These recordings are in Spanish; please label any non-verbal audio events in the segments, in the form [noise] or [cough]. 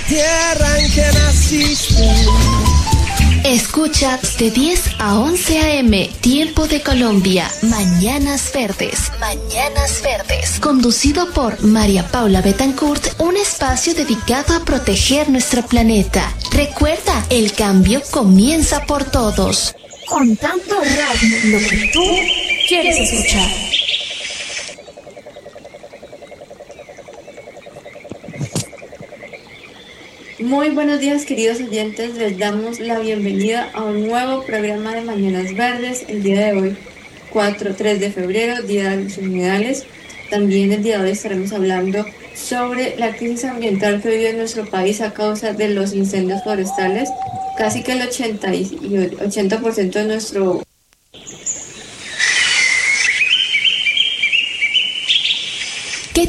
Tierra en que naciste. Escucha de 10 a 11 a.m. Tiempo de Colombia. Mañanas Verdes. Mañanas Verdes. Conducido por María Paula Betancourt, un espacio dedicado a proteger nuestro planeta. Recuerda, el cambio comienza por todos. Contando radio, lo que tú quieres escuchar. Muy buenos días queridos oyentes, les damos la bienvenida a un nuevo programa de Mañanas Verdes el día de hoy, 4, 3 de febrero, Día de los Humedales. También el día de hoy estaremos hablando sobre la crisis ambiental que vive nuestro país a causa de los incendios forestales. Casi que el 80, y 80% de nuestro ¿Qué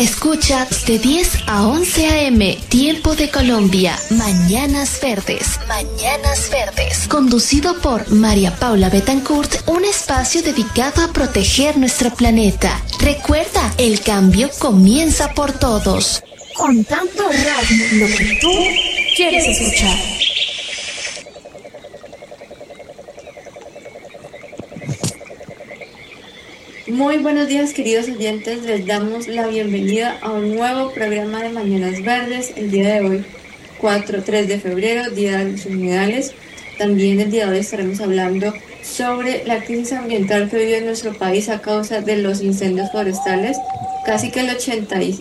Escucha de 10 a 11 a.m. Tiempo de Colombia. Mañanas Verdes. Mañanas Verdes. Conducido por María Paula Betancourt, un espacio dedicado a proteger nuestro planeta. Recuerda, el cambio comienza por todos. Contando radio, lo que tú quieres escuchar. Muy buenos días queridos oyentes, les damos la bienvenida a un nuevo programa de Mañanas Verdes el día de hoy, 4, 3 de febrero, Día de los Humedales. También el día de hoy estaremos hablando sobre la crisis ambiental que vive nuestro país a causa de los incendios forestales. Casi que el 80, y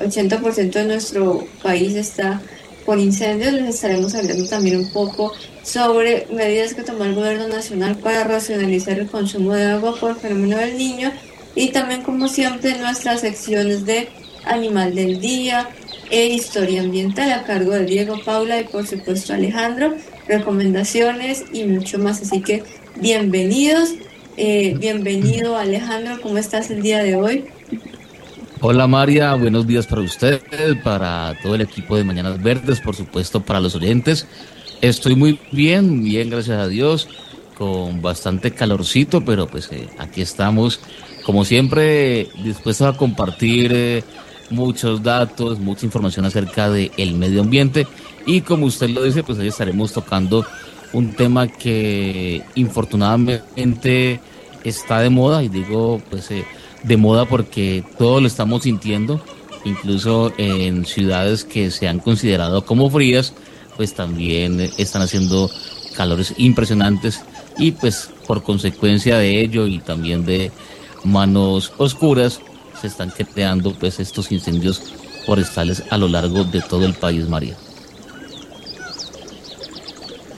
80% de nuestro país está con incendios. Les estaremos hablando también un poco sobre medidas que tomó el gobierno nacional para racionalizar el consumo de agua por fenómeno del niño y también como siempre nuestras secciones de animal del día e historia ambiental a cargo de Diego Paula y por supuesto Alejandro, recomendaciones y mucho más. Así que bienvenidos, eh, bienvenido Alejandro, ¿cómo estás el día de hoy? Hola María, buenos días para usted, para todo el equipo de Mañanas Verdes, por supuesto para los oyentes. Estoy muy bien, bien, gracias a Dios, con bastante calorcito, pero pues eh, aquí estamos, como siempre, dispuestos a compartir eh, muchos datos, mucha información acerca del medio ambiente. Y como usted lo dice, pues hoy estaremos tocando un tema que infortunadamente está de moda. Y digo pues eh, de moda porque todos lo estamos sintiendo, incluso en ciudades que se han considerado como frías, pues también están haciendo calores impresionantes y pues por consecuencia de ello y también de manos oscuras se están creando pues estos incendios forestales a lo largo de todo el país, María.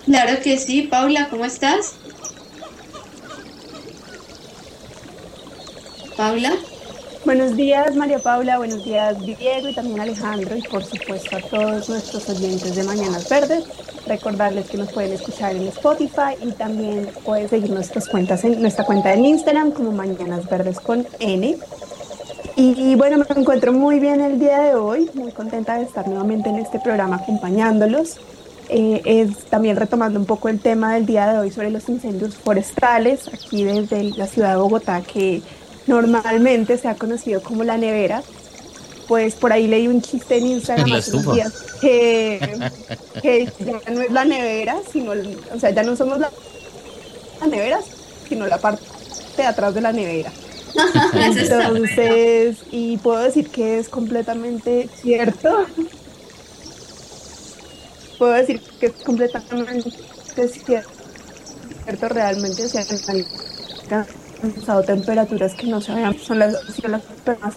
Claro que sí, Paula, ¿cómo estás? Paula. Buenos días María Paula, buenos días Diego y también Alejandro y por supuesto a todos nuestros oyentes de Mañanas Verdes. Recordarles que nos pueden escuchar en Spotify y también pueden seguir nuestras cuentas en nuestra cuenta en Instagram como Mañanas Verdes con N. Y, bueno, me encuentro muy bien el día de hoy, muy contenta de estar nuevamente en este programa acompañándolos. Eh, es también retomando un poco el tema del día de hoy sobre los incendios forestales aquí desde la ciudad de Bogotá que normalmente se ha conocido como la nevera. Pues por ahí leí un chiste en Instagram [laughs] La hace unos días que, que ya no es la nevera, sino, o sea, ya no somos la, la nevera, sino la parte de atrás de la nevera. [laughs] Entonces, y puedo decir que es completamente cierto. Puedo decir que es completamente cierto realmente. O sea, han alcanzado temperaturas que no se habían, son las, son las personas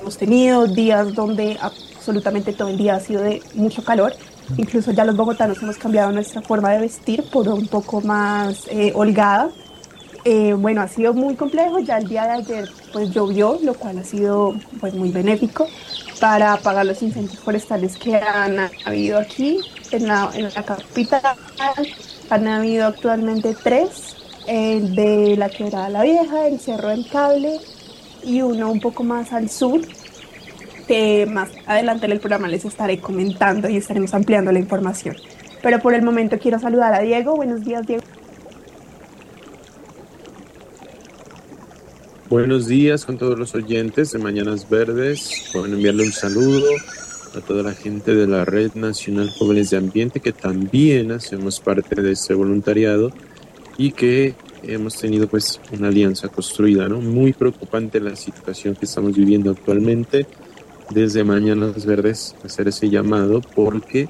hemos tenido, días donde absolutamente todo el día ha sido de mucho calor. Incluso ya los bogotanos hemos cambiado nuestra forma de vestir por un poco más eh, holgada. Eh, bueno, ha sido muy complejo. Ya el día de ayer pues llovió, lo cual ha sido pues muy benéfico para apagar los incendios forestales que han habido aquí en la, en la capital. Han habido actualmente tres, el de la Quebrada La Vieja, el Cerro del Cable y uno un poco más al sur, que más adelante en el programa les estaré comentando y estaremos ampliando la información. Pero por el momento quiero saludar a Diego. Buenos días, Diego. Buenos días con todos los oyentes de Mañanas Verdes. Pueden enviarle un saludo a toda la gente de la Red Nacional Jóvenes de Ambiente que también hacemos parte de este voluntariado y que hemos tenido pues una alianza construida, ¿no? Muy preocupante la situación que estamos viviendo actualmente. Desde Mañanas Verdes hacer ese llamado porque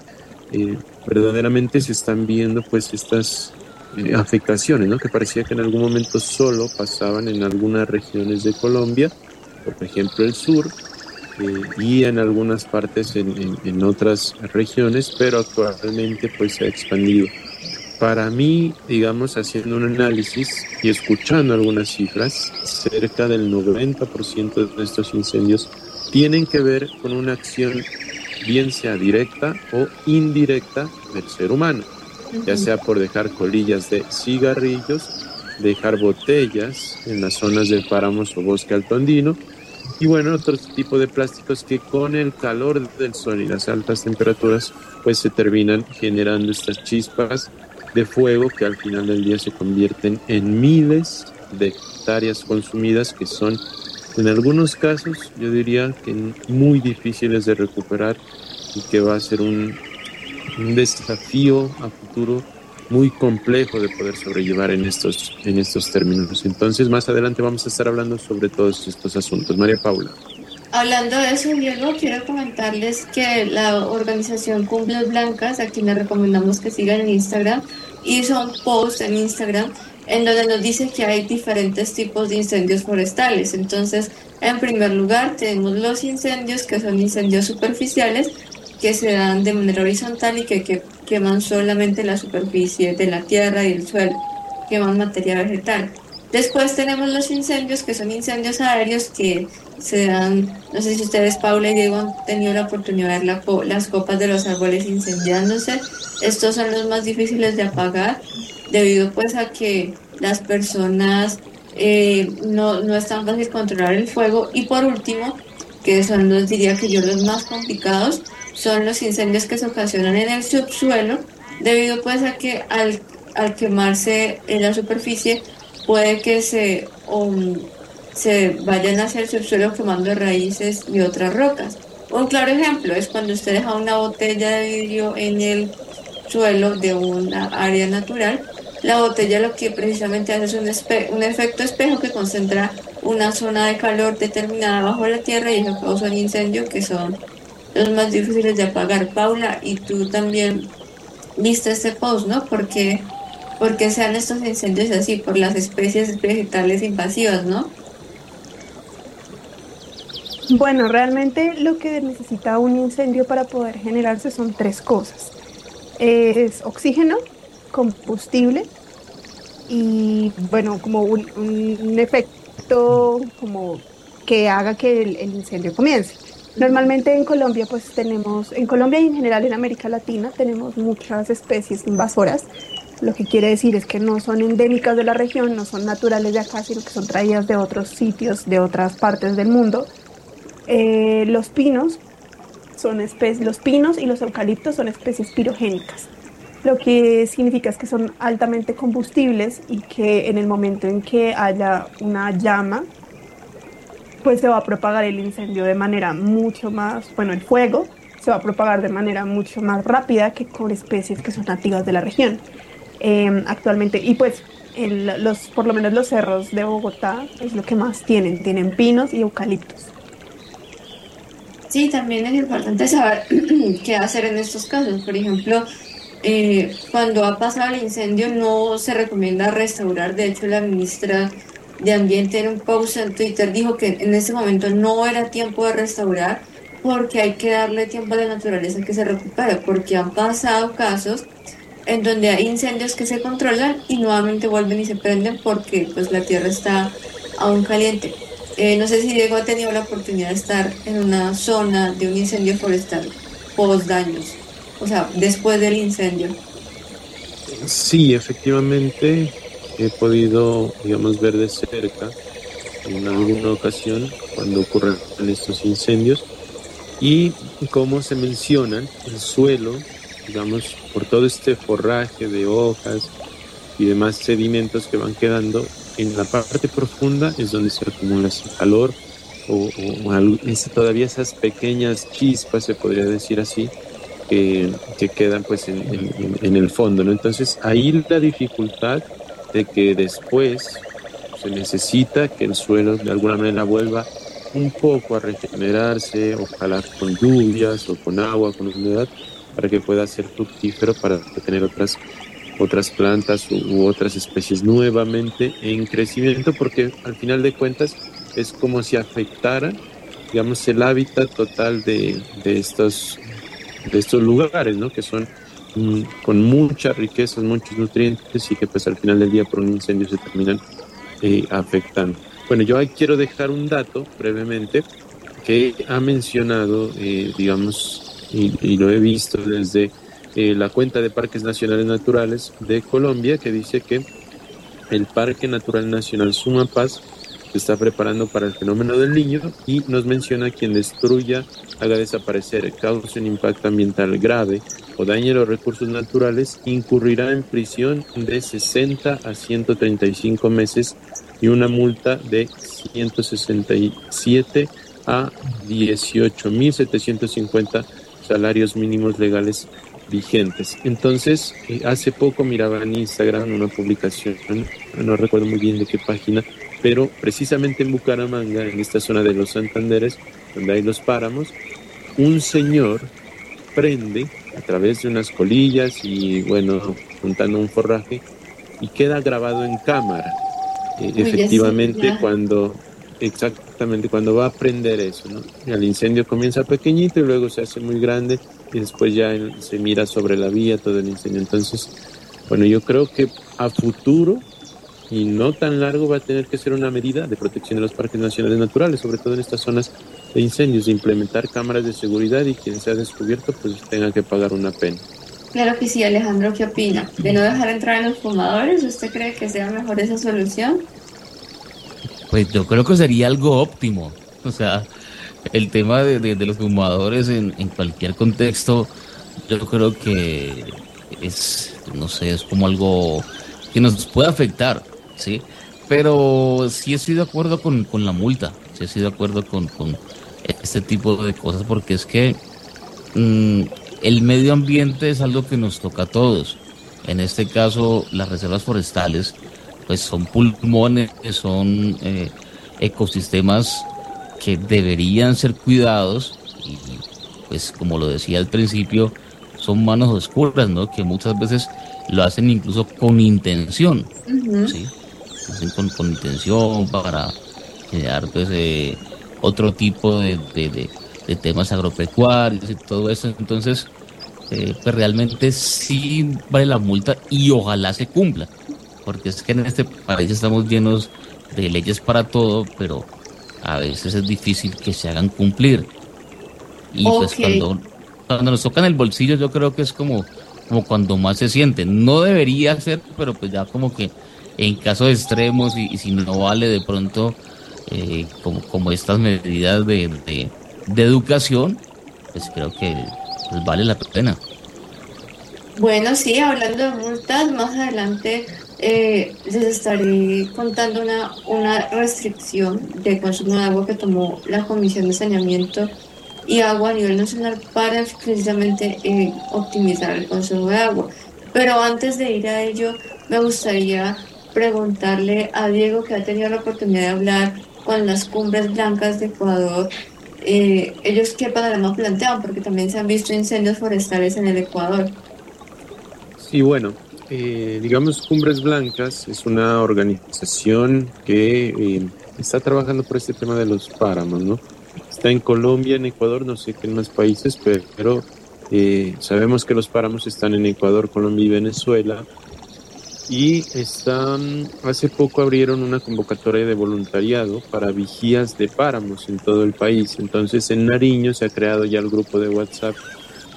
eh, verdaderamente se están viendo pues estas eh, afectaciones, ¿no? Que parecía que en algún momento solo pasaban en algunas regiones de Colombia, por ejemplo el sur, eh, y en algunas partes en, en, otras regiones, pero actualmente pues se ha expandido. Para mí, digamos, haciendo un análisis y escuchando algunas cifras, cerca del 90% de estos incendios tienen que ver con una acción bien sea directa o indirecta del ser humano, ya sea por dejar colillas de cigarrillos, dejar botellas en las zonas de páramos o bosque alto andino, y bueno, otro tipo de plásticos que con el calor del sol y las altas temperaturas pues se terminan generando estas chispas de fuego que al final del día se convierten en miles de hectáreas consumidas que son en algunos casos yo diría que muy difíciles de recuperar y que va a ser un, desafío a futuro muy complejo de poder sobrellevar en estos, en estos términos. Entonces, más adelante vamos a estar hablando sobre todos estos asuntos. María Paula. Hablando de eso, Diego, quiero comentarles que la organización Cumbres Blancas, a quien les recomendamos que sigan en Instagram, hizo un post en Instagram en donde nos dice que hay diferentes tipos de incendios forestales. Entonces, en primer lugar, tenemos los incendios que son incendios superficiales, que se dan de manera horizontal y que, que queman solamente la superficie de la tierra y el suelo, queman materia vegetal. Después tenemos los incendios, que son incendios aéreos que se dan, no sé si ustedes, Paula y Diego, han tenido la oportunidad de ver las copas de los árboles incendiándose. Estos son los más difíciles de apagar, debido pues a que las personas eh, no, no es tan fácil controlar el fuego. Y por último, que son los, diría que yo, los más complicados, son los incendios que se ocasionan en el subsuelo, debido pues a que al, al quemarse en la superficie puede que se, um, se vayan hacia el subsuelo quemando raíces y otras rocas. Un claro ejemplo es cuando usted deja una botella de vidrio en el suelo de una área natural. La botella lo que precisamente hace es un, un efecto espejo que concentra una zona de calor determinada bajo la tierra y eso causa un incendio que son los más difíciles de apagar. Paula, y tú también viste este post, ¿no? Porque porque sean estos incendios así por las especies vegetales invasivas, ¿no? Bueno, realmente lo que necesita un incendio para poder generarse son tres cosas. Es oxígeno, combustible y bueno, como un, efecto como que haga que el, el, incendio comience. Normalmente en Colombia pues tenemos, en Colombia y en general en América Latina tenemos muchas especies invasoras lo que quiere decir es que no son endémicas de la región, no son naturales de acá, sino que son traídas de otros sitios, de otras partes del mundo. Eh, los pinos son especies, los pinos y los eucaliptos son especies pirogénicas, lo que significa es que son altamente combustibles y que en el momento en que haya una llama, pues se va a propagar el incendio de manera mucho más, bueno, el fuego se va a propagar de manera mucho más rápida que con especies que son nativas de la región. Em, actualmente. Y pues los, por lo menos los cerros de Bogotá es lo que más tienen, tienen pinos y eucaliptos. Sí, también es importante saber [clears throat] qué hacer en estos casos. Por ejemplo, eh, cuando ha pasado el incendio no se recomienda restaurar. De hecho, la ministra de Ambiente en un post en Twitter dijo que en ese momento no era tiempo de restaurar porque hay que darle tiempo a la naturaleza que se recupere, porque han pasado casos en donde hay incendios que se controlan y nuevamente vuelven y se prenden porque pues la tierra está aún caliente. Eh, no sé si Diego ha tenido la oportunidad de estar en una zona de un incendio forestal post daños, o sea, después del incendio. Sí, efectivamente he podido, digamos, ver de cerca en alguna ocasión cuando ocurren estos incendios y como se mencionan, el suelo, digamos, por todo este forraje de hojas y demás sedimentos que van quedando, en la parte profunda es donde se acumula ese calor o, todavía esas pequeñas chispas, se podría decir así, que, quedan pues en, en, el fondo. ¿no? Entonces ahí la dificultad de que después se necesita que el suelo de alguna manera vuelva un poco a regenerarse, ojalá con lluvias o con agua, con humedad, para que pueda ser fructífero, para tener otras, otras plantas u, otras especies nuevamente en crecimiento, porque al final de cuentas es como si afectara, digamos, el hábitat total de, de estos, de estos lugares, ¿no? Que son mm, con muchas riquezas, muchos nutrientes y que pues al final del día por un incendio se terminan eh, afectando. Bueno, yo quiero dejar un dato brevemente que ha mencionado, eh, digamos, y, lo he visto desde eh, la cuenta de Parques Nacionales Naturales de Colombia, que dice que el Parque Natural Nacional Sumapaz se está preparando para el fenómeno del niño y nos menciona quien destruya, haga desaparecer, cause un impacto ambiental grave o dañe los recursos naturales, incurrirá en prisión de 60 a 135 meses y una multa de 167 a 18.750 salarios mínimos legales vigentes. Entonces, eh, hace poco miraba en Instagram una publicación, no recuerdo muy bien de qué página, pero precisamente en Bucaramanga, en esta zona de los Santanderes, donde hay los páramos, un señor prende a través de unas colillas y, bueno, juntando un forraje, y queda grabado en cámara efectivamente cuando exactamente cuando va a prender eso, ¿no? El incendio comienza pequeñito y luego se hace muy grande y después ya se mira sobre la vía todo el incendio. Entonces, bueno, yo creo que a futuro y no tan largo va a tener que ser una medida de protección de los parques nacionales naturales, sobre todo en estas zonas de incendios, de implementar cámaras de seguridad y quien sea descubierto pues tenga que pagar una pena. Claro que sí, Alejandro, ¿qué opina? ¿De no dejar entrar a los fumadores? ¿Usted cree que sea mejor esa solución? Pues yo creo que sería algo óptimo. O sea, el tema de, los fumadores en, cualquier contexto, yo creo que es, no sé, es como algo que nos puede afectar, ¿sí? Pero sí estoy de acuerdo con, la multa, sí estoy de acuerdo con, este tipo de cosas, porque es que mm, el medio ambiente es algo que nos toca a todos. En este caso, las reservas forestales, pues son pulmones, son eh, ecosistemas que deberían ser cuidados y, pues como lo decía al principio, son manos oscuras, ¿no? Que muchas veces lo hacen incluso con intención, ¿sí? hacen con, intención para crear pues eh, otro tipo de de temas agropecuarios y todo eso. Entonces, eh, pues realmente sí vale la multa y ojalá se cumpla, porque es que en este país estamos llenos de leyes para todo, pero a veces es difícil que se hagan cumplir. Y pues cuando, cuando nos tocan el bolsillo yo creo que es como, como cuando más se siente. No debería ser, pero pues ya como que en casos extremos y, si no vale de pronto eh, como, como estas medidas de de educación, pues creo que pues, vale la pena. Bueno, sí, hablando de multas, más adelante eh, les estaré contando una, una restricción de consumo de agua que tomó la Comisión de Saneamiento y Agua a nivel nacional para precisamente eh, optimizar el consumo de agua. Pero antes de ir a ello, me gustaría preguntarle a Diego, que ha tenido la oportunidad de hablar con las cumbres blancas de Ecuador, eh, ellos qué panorama plantean, porque también se han visto incendios forestales en el Ecuador. Sí, bueno, eh, digamos, Cumbres Blancas es una organización que eh, está trabajando por este tema de los páramos, ¿no? Está en Colombia, en Ecuador, no sé qué en más países, pero eh, sabemos que los páramos están en Ecuador, Colombia y Venezuela. Y están, hace poco abrieron una convocatoria de voluntariado para vigías de páramos en todo el país. Entonces en Nariño se ha creado ya el grupo de WhatsApp.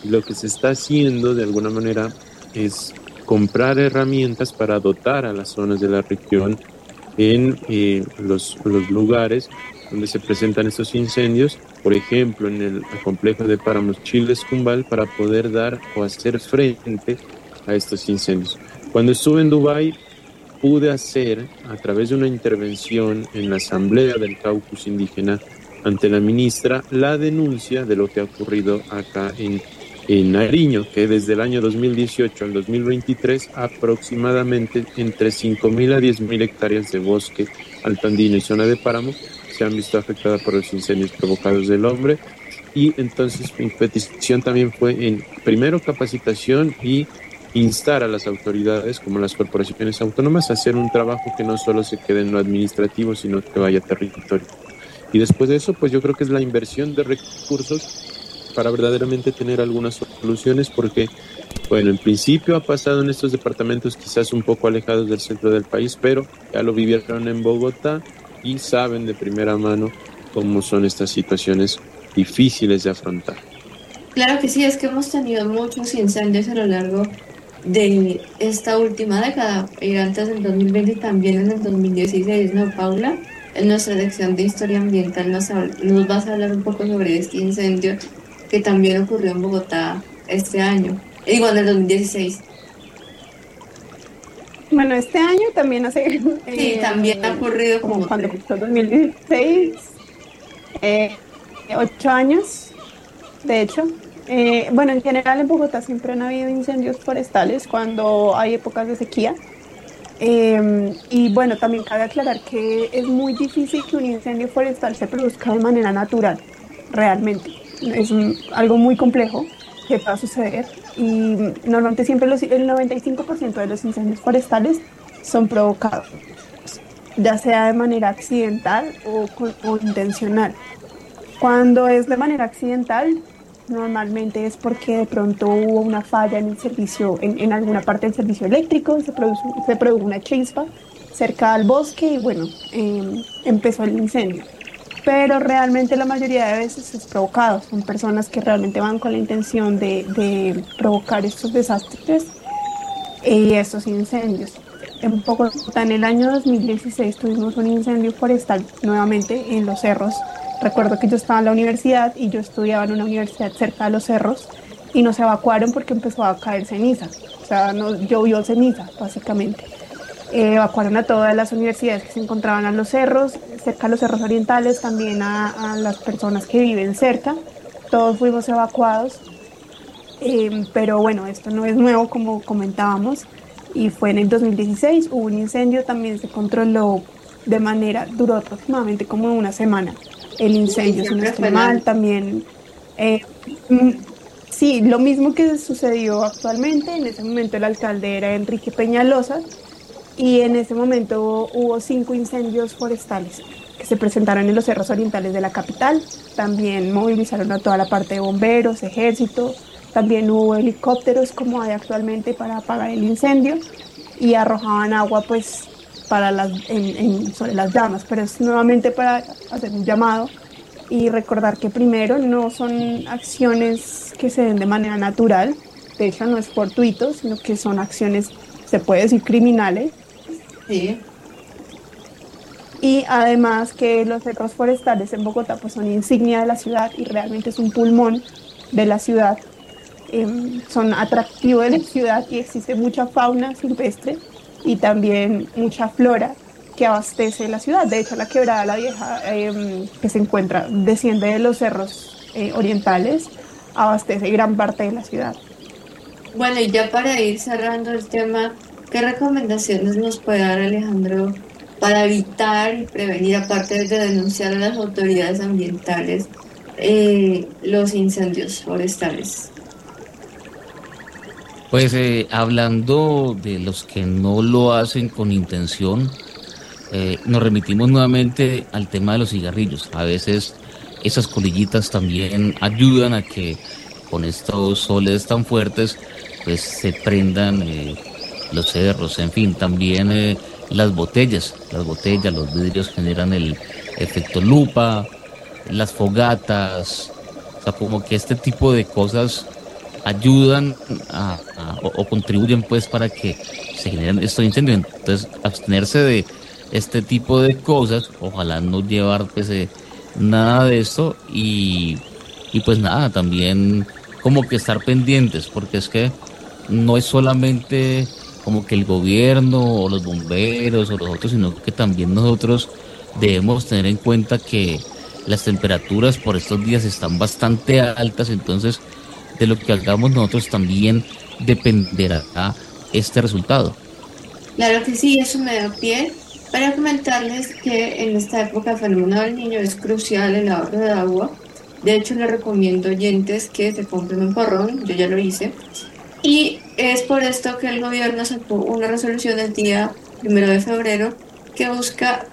Y lo que se está haciendo de alguna manera es comprar herramientas para dotar a las zonas de la región en eh, los, los, lugares donde se presentan estos incendios, por ejemplo, en el complejo de páramos Chiles Cumbal, para poder dar o hacer frente a estos incendios. Cuando estuve en Dubái, pude hacer, a través de una intervención en la Asamblea del Caucus Indígena ante la ministra, la denuncia de lo que ha ocurrido acá en en Nariño, que desde el año 2018 al 2023 aproximadamente entre 5.000 a 10.000 hectáreas de bosque altandino y zona de páramo se han visto afectadas por los incendios provocados del hombre. Y entonces mi petición también fue en primero capacitación y instar a las autoridades como las corporaciones autónomas a hacer un trabajo que no solo se quede en lo administrativo, sino que vaya a territorio. Y después de eso, pues yo creo que es la inversión de recursos para verdaderamente tener algunas soluciones porque, bueno, en principio ha pasado en estos departamentos quizás un poco alejados del centro del país, pero ya lo vivieron en Bogotá y saben de primera mano cómo son estas situaciones difíciles de afrontar. Claro que sí, es que hemos tenido muchos incendios a lo largo de esta última década, y antes del 2020 y también en el 2016, ¿no, Paula? En nuestra lección de historia ambiental nos, nos vas a hablar un poco sobre este incendio que también ocurrió en Bogotá este año, igual en el 2016. Bueno, este año también hace... Sí, eh, también ha ocurrido como... Cuando empezó 2016, eh, ocho años, de hecho. Eh, bueno, en general en Bogotá siempre han habido incendios forestales cuando hay épocas de sequía. Eh, y bueno, también cabe aclarar que es muy difícil que un incendio forestal se produzca de manera natural, realmente es algo muy complejo que va a suceder y normalmente siempre el 95% de los incendios forestales son provocados, ya sea de manera accidental o, intencional. Cuando es de manera accidental, normalmente es porque de pronto hubo una falla en el servicio, en, en alguna parte del servicio eléctrico, se produjo, se una chispa cerca al bosque y bueno, em, empezó el incendio pero realmente la mayoría de veces es provocado. Son personas que realmente van con la intención de, provocar estos desastres y estos incendios. En Bogotá, en el año 2016, tuvimos un incendio forestal nuevamente en los cerros. Recuerdo que yo estaba en la universidad y yo estudiaba en una universidad cerca de los cerros y nos evacuaron porque empezó a caer ceniza. O sea, nos llovió ceniza, básicamente. Eh, evacuaron a todas las universidades que se encontraban a los cerros, cerca de los cerros orientales, también a, las personas que viven cerca. Todos fuimos evacuados, eh, pero bueno, esto no es nuevo como comentábamos y fue en el 2016, hubo un incendio, también se controló de manera, duró aproximadamente como una semana el incendio, si no estoy mal, también... Eh, mm, sí, lo mismo que sucedió actualmente, en ese momento el alcalde era Enrique Peñalosa, y en ese momento hubo cinco incendios forestales que se presentaron en los cerros orientales de la capital. También movilizaron a toda la parte de bomberos, ejército. También hubo helicópteros como hay actualmente para apagar el incendio y arrojaban agua pues para las, sobre las llamas. Pero es nuevamente para hacer un llamado y recordar que primero no son acciones que se den de manera natural. De hecho no es fortuito, sino que son acciones, se puede decir, criminales Sí. Y además que los cerros forestales en Bogotá pues son insignia de la ciudad y realmente es un pulmón de la ciudad. Em, son atractivos de la ciudad y existe mucha fauna silvestre y también mucha flora que abastece la ciudad. De hecho, la quebrada La Vieja, em, que se encuentra, desciende de los cerros eh, orientales, abastece gran parte de la ciudad. Bueno, y ya para ir cerrando el tema, ¿Qué recomendaciones nos puede dar Alejandro para evitar y prevenir, aparte de denunciar a las autoridades ambientales, eh, los incendios forestales? Pues eh, hablando de los que no lo hacen con intención, eh, nos remitimos nuevamente al tema de los cigarrillos. A veces esas colillitas también ayudan a que con estos soles tan fuertes pues se prendan los cerros, en fin, también eh, las botellas, las botellas, los vidrios generan el efecto lupa, las fogatas, o sea, como que este tipo de cosas ayudan o, contribuyen pues para que se generen estos incendios. Entonces, abstenerse de este tipo de cosas, ojalá no llevar pues, eh, nada de esto y, y pues nada, también como que estar pendientes, porque es que no es solamente como que el gobierno o los bomberos o los otros, sino que también nosotros debemos tener en cuenta que las temperaturas por estos días están bastante altas, entonces de lo que hagamos nosotros también dependerá este resultado. Claro que sí, eso me da pie para comentarles que en esta época fenómeno del niño es crucial el ahorro de agua. De hecho, les recomiendo oyentes que se compren un porrón, yo ya lo hice. Y es por esto que el gobierno sacó una resolución el día primero de febrero que busca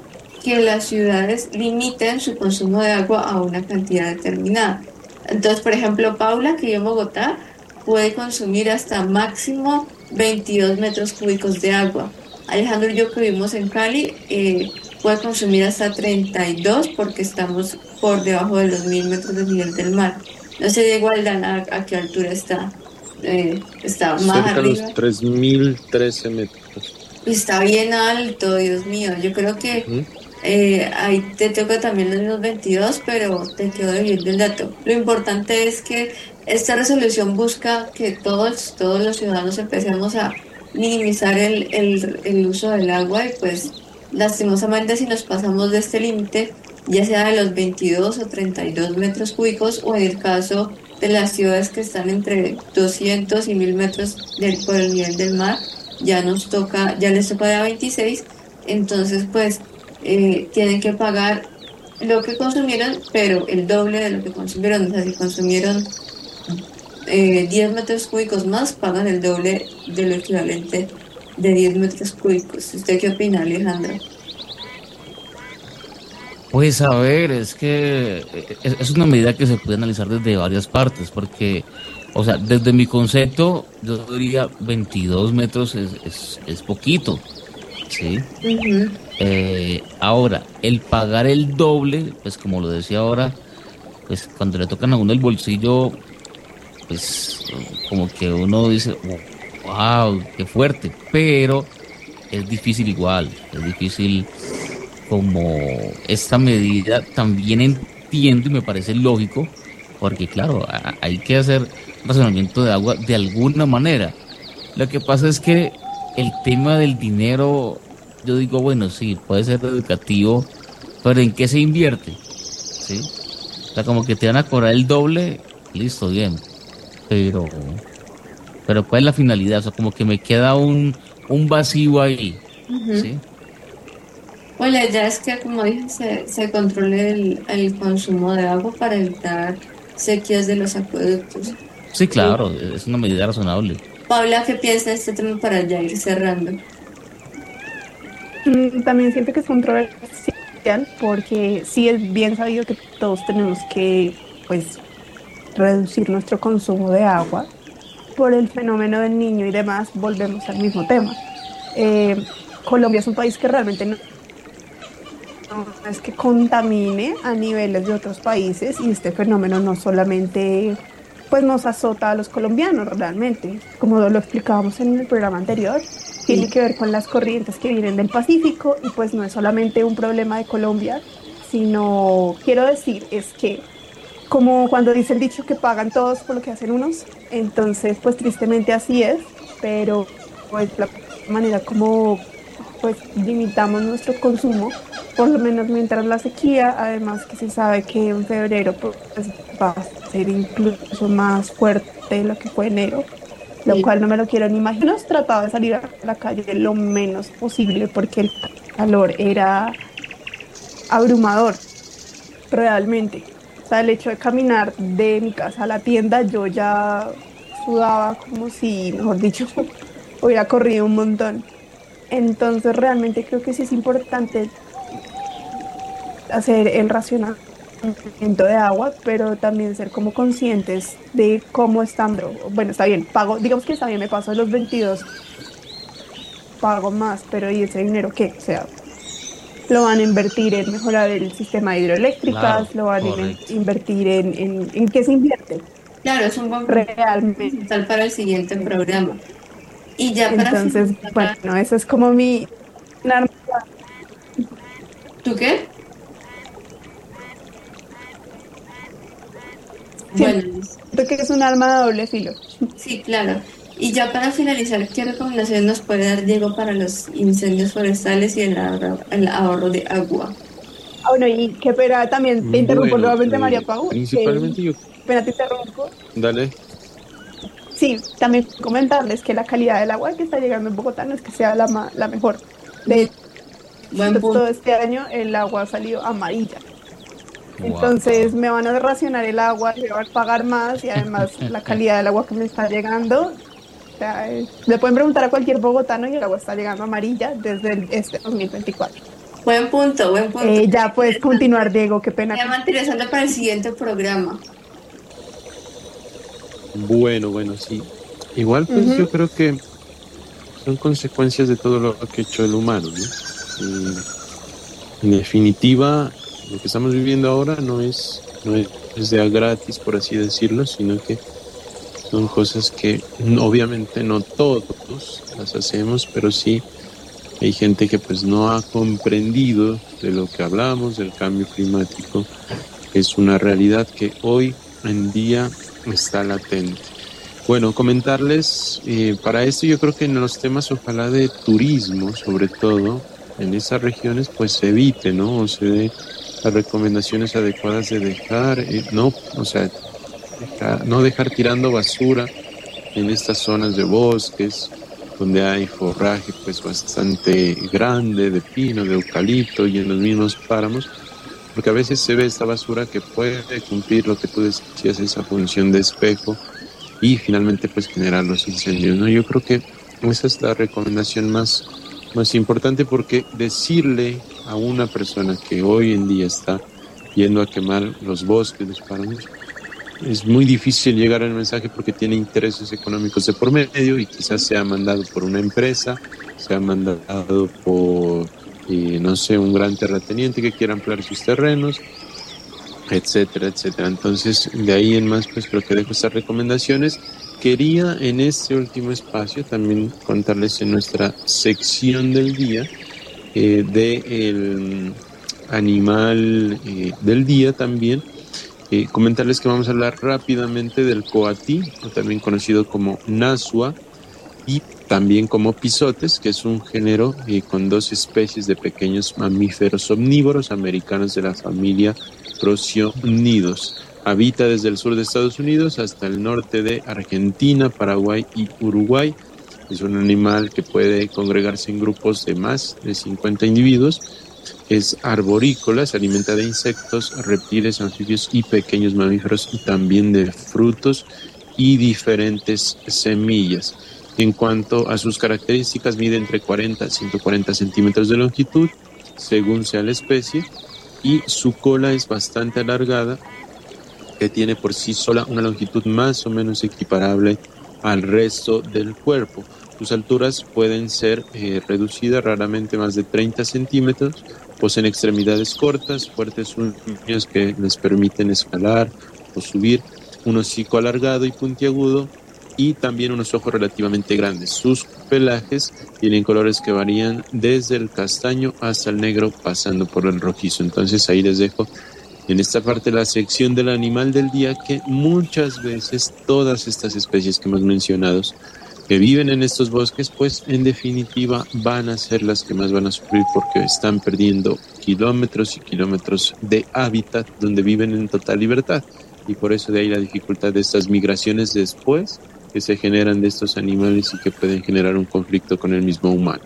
que las ciudades limiten su consumo de agua a una cantidad determinada. Entonces, por ejemplo, Paula, que vive en Bogotá, puede consumir hasta máximo 22 metros cúbicos de agua. Alejandro y yo que vivimos en Cali, eh, puede consumir hasta 32 porque estamos por debajo de los 1000 metros de nivel del mar. No sé, Diego Aldana, a, qué altura está. Eh, está más Cerca arriba. los 3013 metros. Está bien alto, Dios mío. Yo creo que eh, ahí te toca también los mismos 22, pero te quedo debiendo el dato. Lo importante es que esta resolución busca que todos, todos los ciudadanos empecemos a minimizar el, el, el uso del agua y pues lastimosamente si nos pasamos de este límite, ya sea de los 22 o 32 metros cúbicos o en el caso de las ciudades que están entre 200 y 1000 metros del, por el nivel del mar, ya nos toca, ya les toca de 26, entonces pues eh, tienen que pagar lo que consumieron, pero el doble de lo que consumieron. O sea, si consumieron eh, 10 metros cúbicos más, pagan el doble de lo equivalente de 10 metros cúbicos. ¿Usted qué opina, Alejandra? Pues a ver, es que es es una medida que se puede analizar desde varias partes, porque, o sea, desde mi concepto, yo diría 22 metros es, es, es poquito, ¿sí? Eh, ahora, el pagar el doble, pues como lo decía ahora, pues cuando le tocan a uno el bolsillo, pues como que uno dice, wow, qué fuerte, pero es difícil igual, es difícil como esta medida también entiendo y me parece lógico, porque claro, hay que hacer razonamiento de agua de alguna manera. Lo que pasa es que el tema del dinero, yo digo, bueno, sí, puede ser educativo, pero ¿en qué se invierte? ¿Sí? O sea, como que te van a cobrar el doble, listo, bien, pero, pero ¿cuál es la finalidad? O sea, como que me queda un, un vacío ahí, ¿sí? Pues la idea es que, como dije, se, se controle el, el consumo de agua para evitar sequías de los acueductos. Sí, claro, es una medida razonable. Paula, ¿qué piensa de este tema para ya ir cerrando? Mm, También siento que es controversial porque sí es bien sabido que todos tenemos que pues reducir nuestro consumo de agua por el fenómeno del niño y demás, volvemos al mismo tema. Eh, Colombia es un país que realmente no, es que contamine a niveles de otros países y este fenómeno no solamente pues nos azota a los colombianos realmente, como lo explicábamos en el programa anterior, tiene que ver con las corrientes que vienen del Pacífico y pues no es solamente un problema de Colombia, sino quiero decir es que como cuando dice el dicho que pagan todos por lo que hacen unos, entonces pues tristemente así es, pero pues la manera como pues limitamos nuestro consumo, por lo menos mientras la sequía, además que se sabe que en febrero pues va a ser incluso más fuerte de lo que fue enero, lo Sí. cual no me lo quiero ni imaginar. Hemos tratado de salir a la calle lo menos posible porque el calor era abrumador, realmente. O sea, el hecho de caminar de mi casa a la tienda, yo ya sudaba como si, mejor dicho, [laughs] hubiera corrido un montón. Entonces realmente creo que sí es importante hacer el racionamiento de agua, pero también ser como conscientes de cómo están. Bueno, está bien, pago, digamos que está bien, me paso los 22, pago más, pero ¿y ese dinero qué? O sea, lo van a invertir en mejorar el sistema de hidroeléctricas, lo van a invertir en, en, en qué se invierte. Claro, es un buen realmente para el siguiente programa. Y ya para Entonces, bueno, eso es como mi ¿Tú qué? bueno, creo que es un arma de doble filo. Sí, claro. Y ya para finalizar, ¿qué recomendaciones nos puede dar Diego para los incendios forestales y el ahorro, de agua? Ah, bueno, y qué pena, también te interrumpo nuevamente, María Pau. Principalmente yo. Espera, te interrumpo. Dale. Sí, también comentarles que la calidad del agua que está llegando en Bogotá no es que sea la, la mejor. De todo este año el agua ha salido amarilla. Entonces me van a racionar el agua, me van a pagar más y además [laughs] la calidad del agua que me está llegando le pueden preguntar a cualquier bogotano y el agua está llegando amarilla desde el, este 2024. Buen punto, buen punto. Eh, ya puedes continuar, Diego, qué pena. Me interesante para el siguiente programa. Bueno, bueno, sí. Igual, pues yo creo que son consecuencias de todo lo que ha hecho el humano, ¿no? en definitiva, lo que estamos viviendo ahora no es, no es de a gratis, por así decirlo, sino que son cosas que obviamente no todos las hacemos, pero sí hay gente que pues no ha comprendido de lo que hablamos, del cambio climático. Es una realidad que hoy en día está latente. Bueno, comentarles, eh, para esto yo creo que en los temas ojalá de turismo, sobre todo, en esas regiones, pues se evite, ¿no? O se dé las recomendaciones adecuadas de dejar, eh, no, o sea, no dejar tirando basura en estas zonas de bosques donde hay forraje pues bastante grande de pino, de eucalipto y en los mismos páramos, porque a veces se ve esta basura que puede cumplir lo que tú decías, esa función de espejo y finalmente pues generar los incendios, ¿no? Yo creo que esa es la recomendación más, más importante porque decirle a una persona que hoy en día está yendo a quemar los bosques, los páramos, es muy difícil llegar al mensaje porque tiene intereses económicos de por medio y quizás sea mandado por una empresa, sea mandado por, eh, no sé, un gran terrateniente que quiera ampliar sus terrenos, etcétera, etcétera. Entonces, de ahí en más, pues creo que dejo estas recomendaciones. Quería en este último espacio también contarles en nuestra sección del día eh, de el animal eh, del día también eh, comentarles que vamos a hablar rápidamente del coatí, o también conocido como nasua, y también como pisotes, que es un género eh, con dos especies de pequeños mamíferos omnívoros americanos de la familia Procionidos. Habita desde el sur de Estados Unidos hasta el norte de Argentina, Paraguay y Uruguay. Es un animal que puede congregarse en grupos de más de 50 individuos es arborícola, se alimenta de insectos, reptiles, anfibios y pequeños mamíferos y también de frutos y diferentes semillas. En cuanto a sus características, mide entre 40 y 140 centímetros de longitud, según sea la especie, y su cola es bastante alargada, que tiene por sí sola una longitud más o menos equiparable al resto del cuerpo. Sus alturas pueden ser eh, reducidas raramente más de 30 centímetros, poseen extremidades cortas, fuertes uñas que les permiten escalar o subir, un hocico alargado y puntiagudo y también unos ojos relativamente grandes. Sus pelajes tienen colores que varían desde el castaño hasta el negro pasando por el rojizo. Entonces ahí les dejo en esta parte la sección del animal del día que muchas veces todas estas especies que hemos mencionado que viven en estos bosques, pues en definitiva van a ser las que más van a sufrir porque están perdiendo kilómetros y kilómetros de hábitat donde viven en total libertad. Y por eso de ahí la dificultad de estas migraciones después que se generan de estos animales y que pueden generar un conflicto con el mismo humano.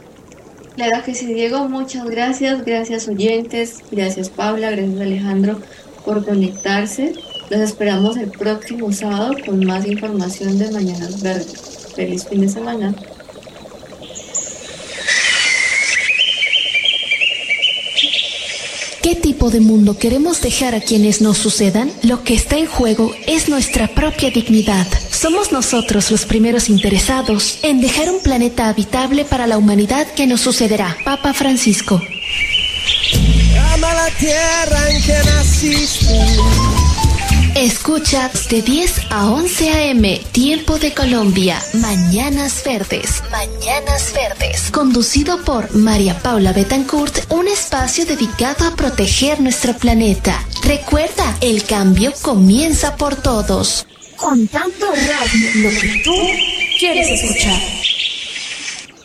Claro que sí, Diego, muchas gracias, gracias oyentes, gracias Paula, gracias Alejandro por conectarse. Los esperamos el próximo sábado con más información de Mañanas Verdes. Feliz fin de semana. ¿Qué tipo de mundo queremos dejar a quienes nos sucedan? Lo que está en juego es nuestra propia dignidad. Somos nosotros los primeros interesados en dejar un planeta habitable para la humanidad que nos sucederá. Papa Francisco. Ama la tierra en que naciste. Escucha de 10 a 11 a.m. Tiempo de Colombia. Mañanas Verdes. Mañanas Verdes. Conducido por María Paula Betancourt, un espacio dedicado a proteger nuestro planeta. Recuerda, el cambio comienza por todos. Contando Radio, lo que tú quieres escuchar.